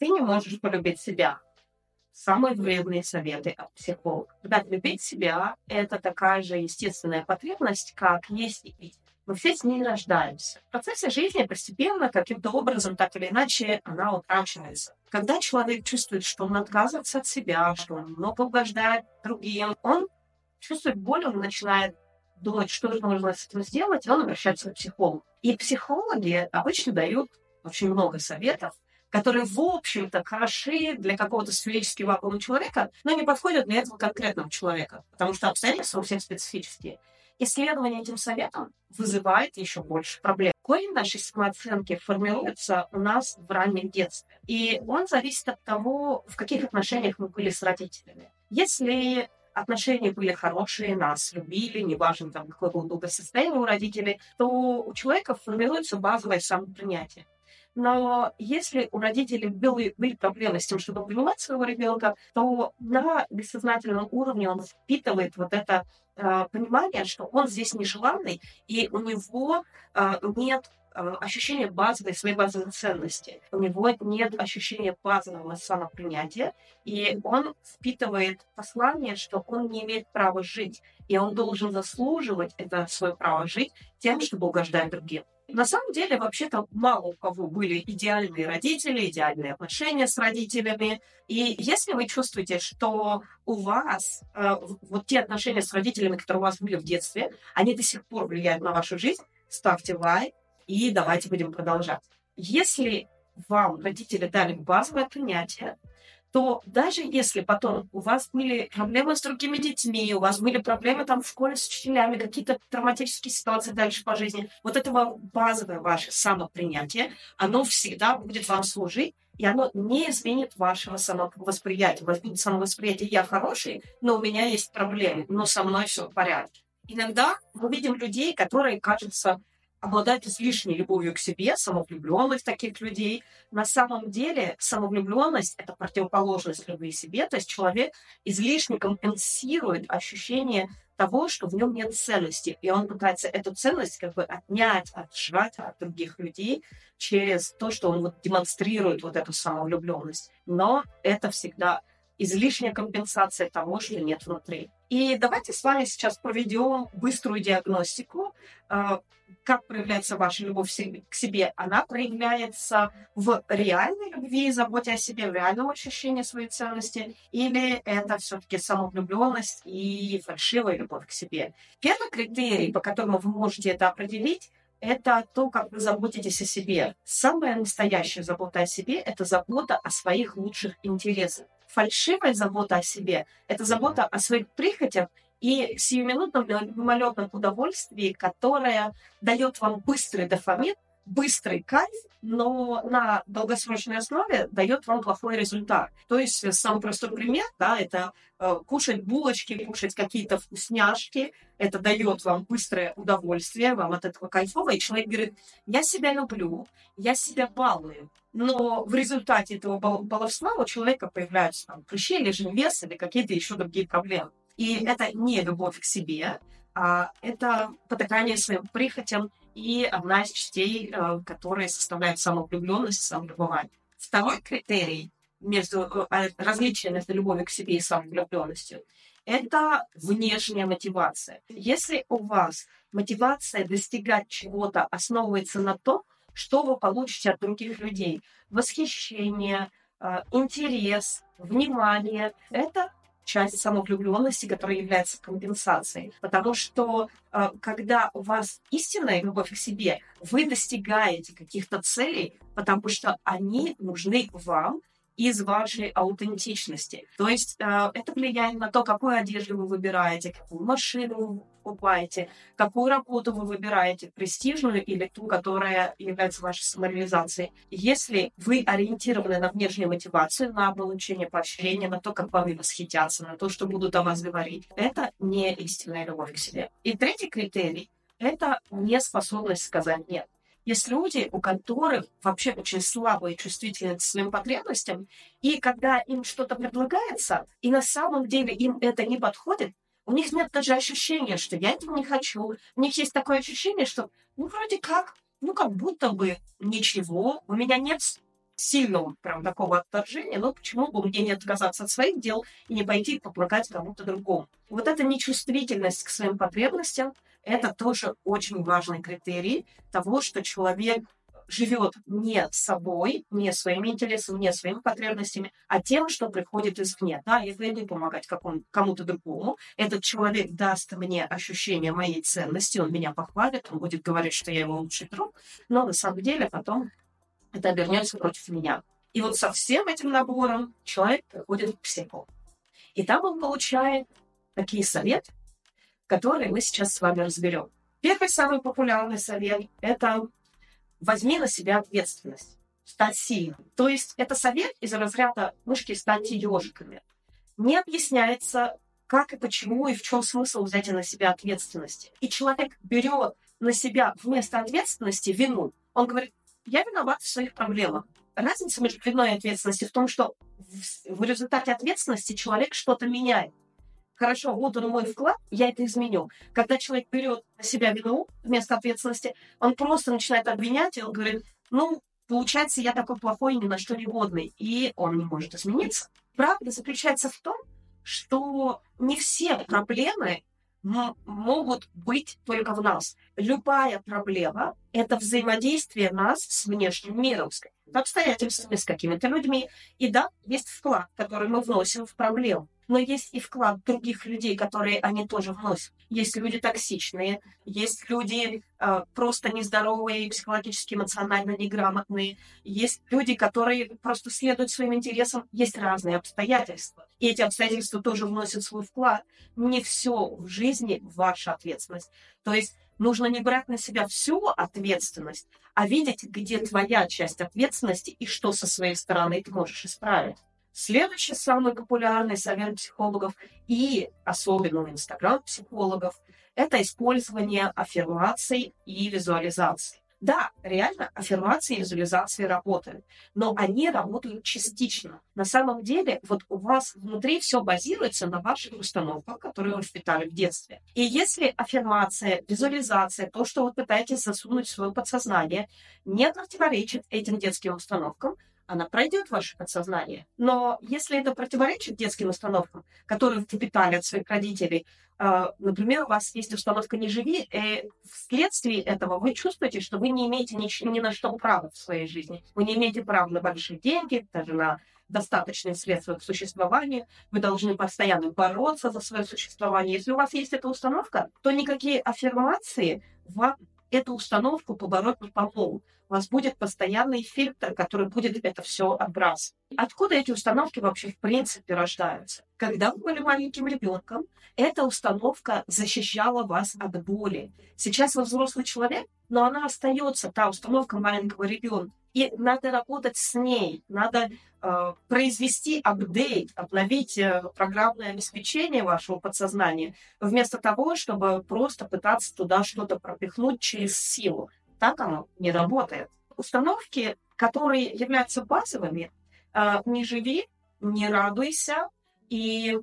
ты не можешь полюбить себя. Самые вредные советы от психолога. Ребят, любить себя – это такая же естественная потребность, как есть и пить. Мы все с ней рождаемся. В процессе жизни постепенно, каким-то образом, так или иначе, она утрачивается. Когда человек чувствует, что он отказывается от себя, что он много угождает другим, он чувствует боль, он начинает думать, что же нужно с этим сделать, и он обращается к психологу. И психологи обычно дают очень много советов, которые, в общем-то, хороши для какого-то сферического вакуума человека, но не подходят для этого конкретного человека, потому что обстоятельства у всех специфические. Исследование этим советом вызывает еще больше проблем. Корень нашей самооценки формируется у нас в раннем детстве. И он зависит от того, в каких отношениях мы были с родителями. Если отношения были хорошие, нас любили, неважно, там, какое было благосостояние у родителей, то у человека формируется базовое самопринятие. Но если у родителей были, были проблемы с тем, чтобы принимать своего ребенка, то на бессознательном уровне он впитывает вот это э, понимание, что он здесь нежеланный, и у него э, нет а, ощущения базовой, своей базовой ценности. У него нет ощущения базового самопринятия, и он впитывает послание, что он не имеет права жить, и он должен заслуживать это свое право жить тем, чтобы угождать другим. На самом деле, вообще-то, мало у кого были идеальные родители, идеальные отношения с родителями. И если вы чувствуете, что у вас э, вот те отношения с родителями, которые у вас были в детстве, они до сих пор влияют на вашу жизнь, ставьте лайк и давайте будем продолжать. Если вам родители дали базовое принятие, то даже если потом у вас были проблемы с другими детьми, у вас были проблемы там в школе с учителями, какие-то травматические ситуации дальше по жизни, вот это базовое ваше самопринятие, оно всегда будет вам служить, и оно не изменит вашего самовосприятия. У вас будет самовосприятие «я хороший, но у меня есть проблемы, но со мной все в порядке». Иногда мы видим людей, которые, кажется, обладать излишней любовью к себе, самовлюбленность таких людей. На самом деле самовлюбленность – это противоположность любви к себе, то есть человек излишне компенсирует ощущение того, что в нем нет ценности, и он пытается эту ценность как бы отнять, отжать от других людей через то, что он вот демонстрирует вот эту самовлюбленность. Но это всегда излишняя компенсация того, что нет внутри. И давайте с вами сейчас проведем быструю диагностику а, как проявляется ваша любовь к себе? Она проявляется в реальной любви, заботе о себе, в реальном ощущении своей ценности, или это все-таки самовлюбленность и фальшивая любовь к себе? Первый критерий, по которому вы можете это определить, это то, как вы заботитесь о себе. Самая настоящая забота о себе – это забота о своих лучших интересах. Фальшивая забота о себе – это забота о своих прихотях и сиюминутном мимолетном удовольствии, которое дает вам быстрый дофамин, быстрый кайф, но на долгосрочной основе дает вам плохой результат. То есть самый простой пример, да, это э, кушать булочки, кушать какие-то вкусняшки, это дает вам быстрое удовольствие, вам от этого кайфово, и человек говорит, я себя люблю, я себя балую, но в результате этого баловства у человека появляются там прыщи, лишний вес или какие-то еще другие проблемы. И это не любовь к себе, а это потакание своим прихотям и одна из частей, э, которая составляет самовлюбленность, самолюбование. Второй критерий между э, различием между любовью к себе и самовлюбленностью – это внешняя мотивация. Если у вас мотивация достигать чего-то основывается на том, что вы получите от других людей, восхищение, э, интерес, внимание, это часть самовлюбленности, которая является компенсацией. Потому что э, когда у вас истинная любовь к себе, вы достигаете каких-то целей, потому что они нужны вам, из вашей аутентичности. То есть э, это влияет на то, какую одежду вы выбираете, какую машину покупаете, какую работу вы выбираете, престижную или ту, которая является вашей самореализацией. Если вы ориентированы на внешнюю мотивацию, на получение поощрения, на то, как вами восхитятся, на то, что будут о вас говорить, это не истинная любовь к себе. И третий критерий — это неспособность сказать «нет». Есть люди, у которых вообще очень слабые чувствительность к своим потребностям, и когда им что-то предлагается, и на самом деле им это не подходит, у них нет даже ощущения, что я этого не хочу. У них есть такое ощущение, что ну вроде как, ну как будто бы ничего, у меня нет сильного прям такого отторжения, но почему бы мне не отказаться от своих дел и не пойти помогать кому-то другому. Вот эта нечувствительность к своим потребностям – это тоже очень важный критерий того, что человек живет не собой, не своими интересами, не своими потребностями, а тем, что приходит извне. Да, если я буду помогать кому-то другому, этот человек даст мне ощущение моей ценности, он меня похвалит, он будет говорить, что я его лучший друг, но на самом деле потом это обернется против меня. И вот со всем этим набором человек приходит к психологу. И там он получает такие советы, которые мы сейчас с вами разберем. Первый самый популярный совет – это возьми на себя ответственность, стать сильным. То есть это совет из разряда мышки станьте ежиками. Не объясняется, как и почему и в чем смысл взять на себя ответственность. И человек берет на себя вместо ответственности вину. Он говорит, я виноват в своих проблемах. Разница между виной и ответственностью в том, что в результате ответственности человек что-то меняет. Хорошо, вот он мой вклад, я это изменю. Когда человек берет на себя вину вместо ответственности, он просто начинает обвинять, и он говорит, ну, получается, я такой плохой, ни на что не годный, и он не может измениться. Правда заключается в том, что не все проблемы могут быть только в нас. Любая проблема – это взаимодействие нас с внешним миром, с обстоятельствами, с какими-то людьми. И да, есть вклад, который мы вносим в проблему но есть и вклад других людей, которые они тоже вносят. Есть люди токсичные, есть люди э, просто нездоровые, психологически, эмоционально неграмотные, есть люди, которые просто следуют своим интересам, есть разные обстоятельства. И эти обстоятельства тоже вносят свой вклад. Не все в жизни ваша ответственность. То есть нужно не брать на себя всю ответственность, а видеть, где твоя часть ответственности и что со своей стороны ты можешь исправить. Следующий самый популярный совет психологов и особенно у инстаграм-психологов – это использование аффирмаций и визуализаций. Да, реально, аффирмации и визуализации работают, но они работают частично. На самом деле, вот у вас внутри все базируется на ваших установках, которые вы впитали в детстве. И если аффирмация, визуализация, то, что вы пытаетесь засунуть в свое подсознание, не противоречит этим детским установкам, она пройдет в ваше подсознание. Но если это противоречит детским установкам, которые вы питали от своих родителей, а, например, у вас есть установка «не живи», и вследствие этого вы чувствуете, что вы не имеете ни, ни на что права в своей жизни. Вы не имеете права на большие деньги, даже на достаточные средства к существованию, вы должны постоянно бороться за свое существование. Если у вас есть эта установка, то никакие аффирмации вам эту установку побороть не помогут у вас будет постоянный фильтр, который будет это все отбрасывать. Откуда эти установки вообще в принципе рождаются? Когда вы были маленьким ребенком, эта установка защищала вас от боли. Сейчас вы взрослый человек, но она остается, та установка маленького ребенка. И надо работать с ней, надо э, произвести апдейт, обновить э, программное обеспечение вашего подсознания, вместо того, чтобы просто пытаться туда что-то пропихнуть через силу так оно не работает. Установки, которые являются базовыми, а, не живи, не радуйся и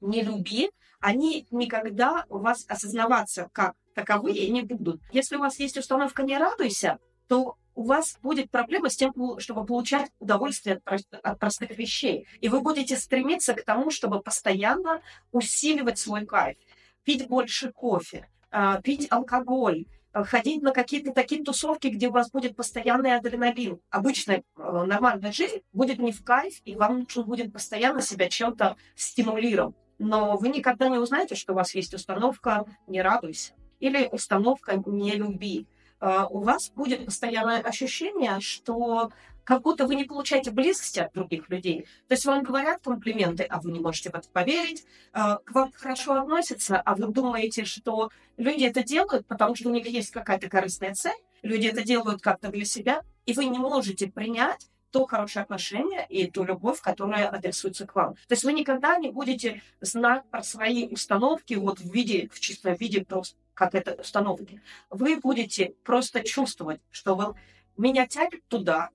не люби, они никогда у вас осознаваться как таковые не будут. Если у вас есть установка «не радуйся», то у вас будет проблема с тем, чтобы получать удовольствие от простых вещей. И вы будете стремиться к тому, чтобы постоянно усиливать свой кайф. Пить больше кофе, а, пить алкоголь, Э, ходить на какие-то такие тусовки, где у вас будет постоянный адреналин. Обычная э, нормальная жизнь будет не в кайф, и вам нужно будет постоянно себя чем-то стимулировать. Но вы никогда не узнаете, что у вас есть установка «не радуйся» или установка «не люби». Э, у вас будет постоянное ощущение, что как будто вы не получаете близости от других людей. То есть вам говорят комплименты, а вы не можете в это поверить, э, к вам хорошо относятся, а вы думаете, что люди это делают, потому что у них есть какая-то корыстная цель, люди это делают как-то для себя, и вы не можете принять то хорошее отношение и ту любовь, которая адресуется к вам. То есть вы никогда не будете знать про свои установки вот в виде, в чистом виде просто как это установки. Вы будете просто чувствовать, что вы, меня тянет туда,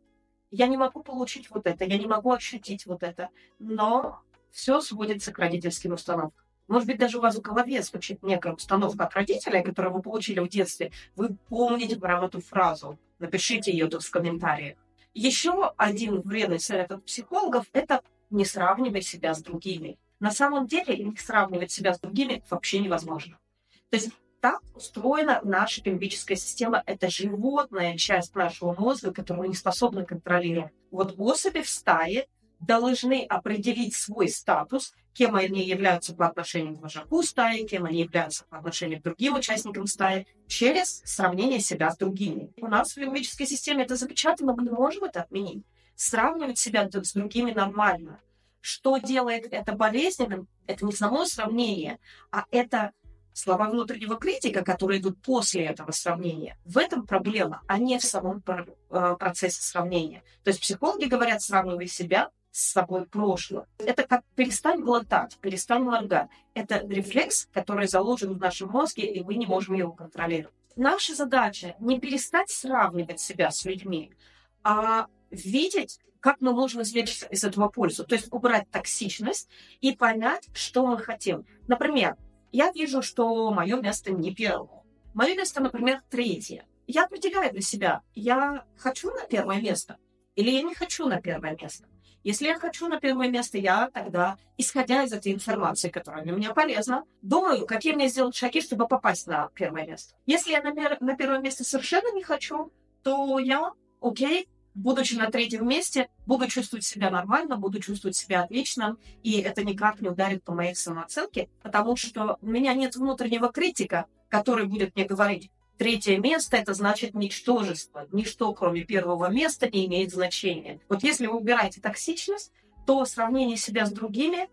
я не могу получить вот это, я не могу ощутить вот это, но все сводится к родительским установкам. Может быть, даже у вас в голове звучит некая установка от родителей, которую вы получили в детстве. Вы помните прям эту фразу. Напишите ее тут в комментариях. Еще один вредный совет от психологов – это не сравнивай себя с другими. На самом деле не сравнивать себя с другими вообще невозможно. То есть так устроена наша лимбическая система. Это животная часть нашего мозга, которую мы не способны контролировать. Вот особи в стае должны определить свой статус, кем они являются по отношению к вожаку стаи, кем они являются по отношению к другим участникам стаи, через сравнение себя с другими. У нас в лимбической системе это запечатано, мы не можем это отменить. Сравнивать себя с другими нормально. Что делает это болезненным, это не само сравнение, а это слова внутреннего критика, которые идут после этого сравнения. В этом проблема, а не в самом э, процессе сравнения. То есть психологи говорят, сравнивай себя с собой прошлое. Это как перестань глотать, перестань моргать. Это рефлекс, который заложен в нашем мозге, и мы не можем его контролировать. Наша задача не перестать сравнивать себя с людьми, а видеть, как мы можем извлечь из этого пользу. То есть убрать токсичность и понять, что мы хотим. Например, я вижу, что мое место не первое. Мое место, например, третье. Я определяю для себя, я хочу на первое место или я не хочу на первое место. Если я хочу на первое место, я тогда, исходя из этой информации, которая для меня полезна, думаю, какие мне сделать шаги, чтобы попасть на первое место. Если я на, на первое место совершенно не хочу, то я, окей, будучи на третьем месте, буду чувствовать себя нормально, буду чувствовать себя отлично, и это никак не ударит по моей самооценке, потому что у меня нет внутреннего критика, который будет мне говорить, третье место – это значит ничтожество. Ничто, кроме первого места, не имеет значения. Вот если вы убираете токсичность, то сравнение себя с другими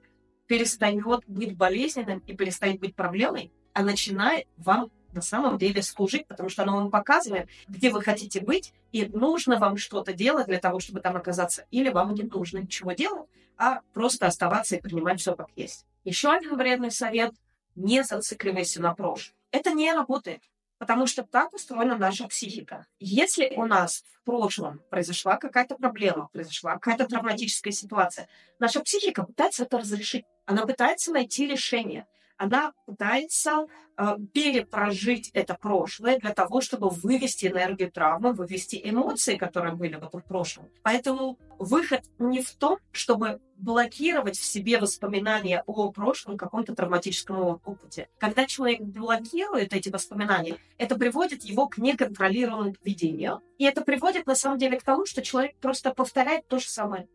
перестает быть болезненным и перестает быть проблемой, а начинает вам на самом деле служить, потому что оно вам показывает, где вы хотите быть, и нужно вам что-то делать для того, чтобы там оказаться, или вам не нужно ничего делать, а просто оставаться и принимать все как есть. Еще один вредный совет – не зацикливайся на прошлом. Это не работает, потому что так устроена наша психика. Если у нас в прошлом произошла какая-то проблема, произошла какая-то травматическая ситуация, наша психика пытается это разрешить. Она пытается найти решение – она пытается э, перепрожить это прошлое для того, чтобы вывести энергию травмы, вывести эмоции, которые были в этом прошлом. Поэтому выход не в том, чтобы блокировать в себе воспоминания о прошлом каком-то травматическом опыте. Когда человек блокирует эти воспоминания, это приводит его к неконтролируемому поведению. И это приводит на самом деле к тому, что человек просто повторяет то же самое.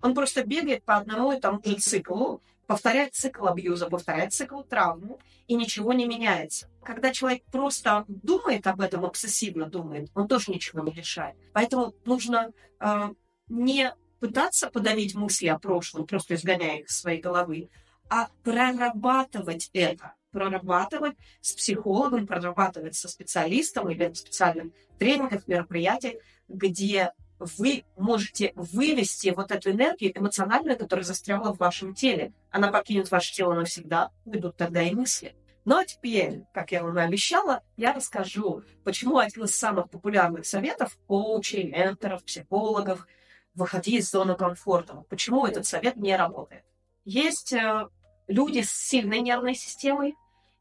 Он просто бегает по одному и тому же циклу, повторяет цикл абьюза, повторяет цикл травмы, и ничего не меняется. Когда человек просто думает об этом, обсессивно думает, он тоже ничего не решает. Поэтому нужно э, не пытаться подавить мысли о прошлом, просто изгоняя их из своей головы, а прорабатывать это, прорабатывать с психологом, прорабатывать со специалистом или специальным тренингах, мероприятиях, где вы можете вывести вот эту энергию эмоциональную, которая застряла в вашем теле. Она покинет ваше тело навсегда, уйдут тогда и мысли. Ну а теперь, как я вам и обещала, я расскажу, почему один из самых популярных советов коучей, менторов, психологов – выходи из зоны комфорта. Почему этот совет не работает? Есть э, люди с сильной нервной системой,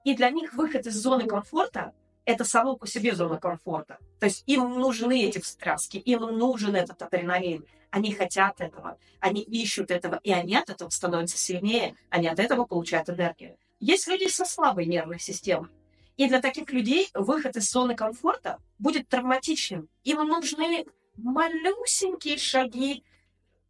и для них выход из зоны комфорта это само по себе зона комфорта. То есть им нужны эти встряски, им нужен этот адреналин. Они хотят этого, они ищут этого, и они от этого становятся сильнее, они от этого получают энергию. Есть люди со слабой нервной системой. И для таких людей выход из зоны комфорта будет травматичным. Им нужны малюсенькие шаги.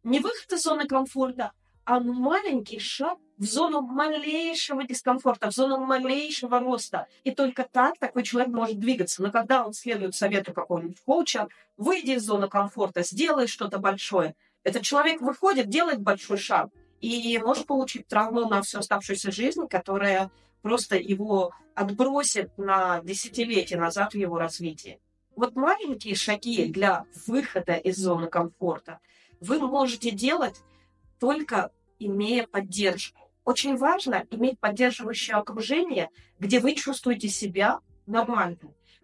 Не выход из зоны комфорта, а маленький шаг в зону малейшего дискомфорта, в зону малейшего роста. И только так такой человек может двигаться. Но когда он следует совету какого-нибудь коуча, выйди из зоны комфорта, сделай что-то большое. Этот человек выходит, делает большой шаг и может получить травму на всю оставшуюся жизнь, которая просто его отбросит на десятилетия назад в его развитии. Вот маленькие шаги для выхода из зоны комфорта вы можете делать только имея поддержку. Очень важно иметь поддерживающее окружение, где вы чувствуете себя нормально.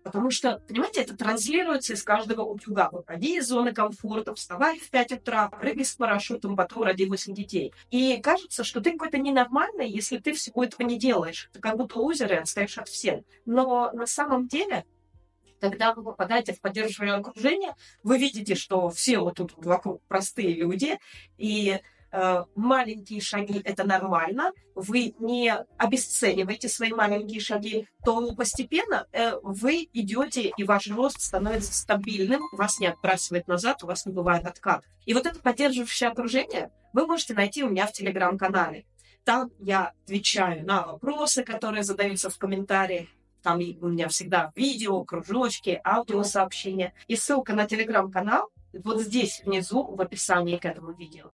Потому что, понимаете, это транслируется из каждого утюга. Выходи из зоны комфорта, вставай в 5 утра, прыгай с парашютом, потом роди 8 детей. И кажется, что ты какой-то ненормальный, если ты всего этого не делаешь. Ты как будто лузер и отстаешь от всех. Но на самом деле когда вы попадаете в поддерживаемое окружение, вы видите, что все вот тут вокруг простые люди, и маленькие шаги – это нормально, вы не обесцениваете свои маленькие шаги, то постепенно э, вы идете, и ваш рост становится стабильным, вас не отбрасывает назад, у вас не бывает откат. И вот это поддерживающее окружение вы можете найти у меня в Телеграм-канале. Там я отвечаю на вопросы, которые задаются в комментариях. Там у меня всегда видео, кружочки, аудиосообщения. И ссылка на телеграм-канал вот здесь внизу в описании к этому видео.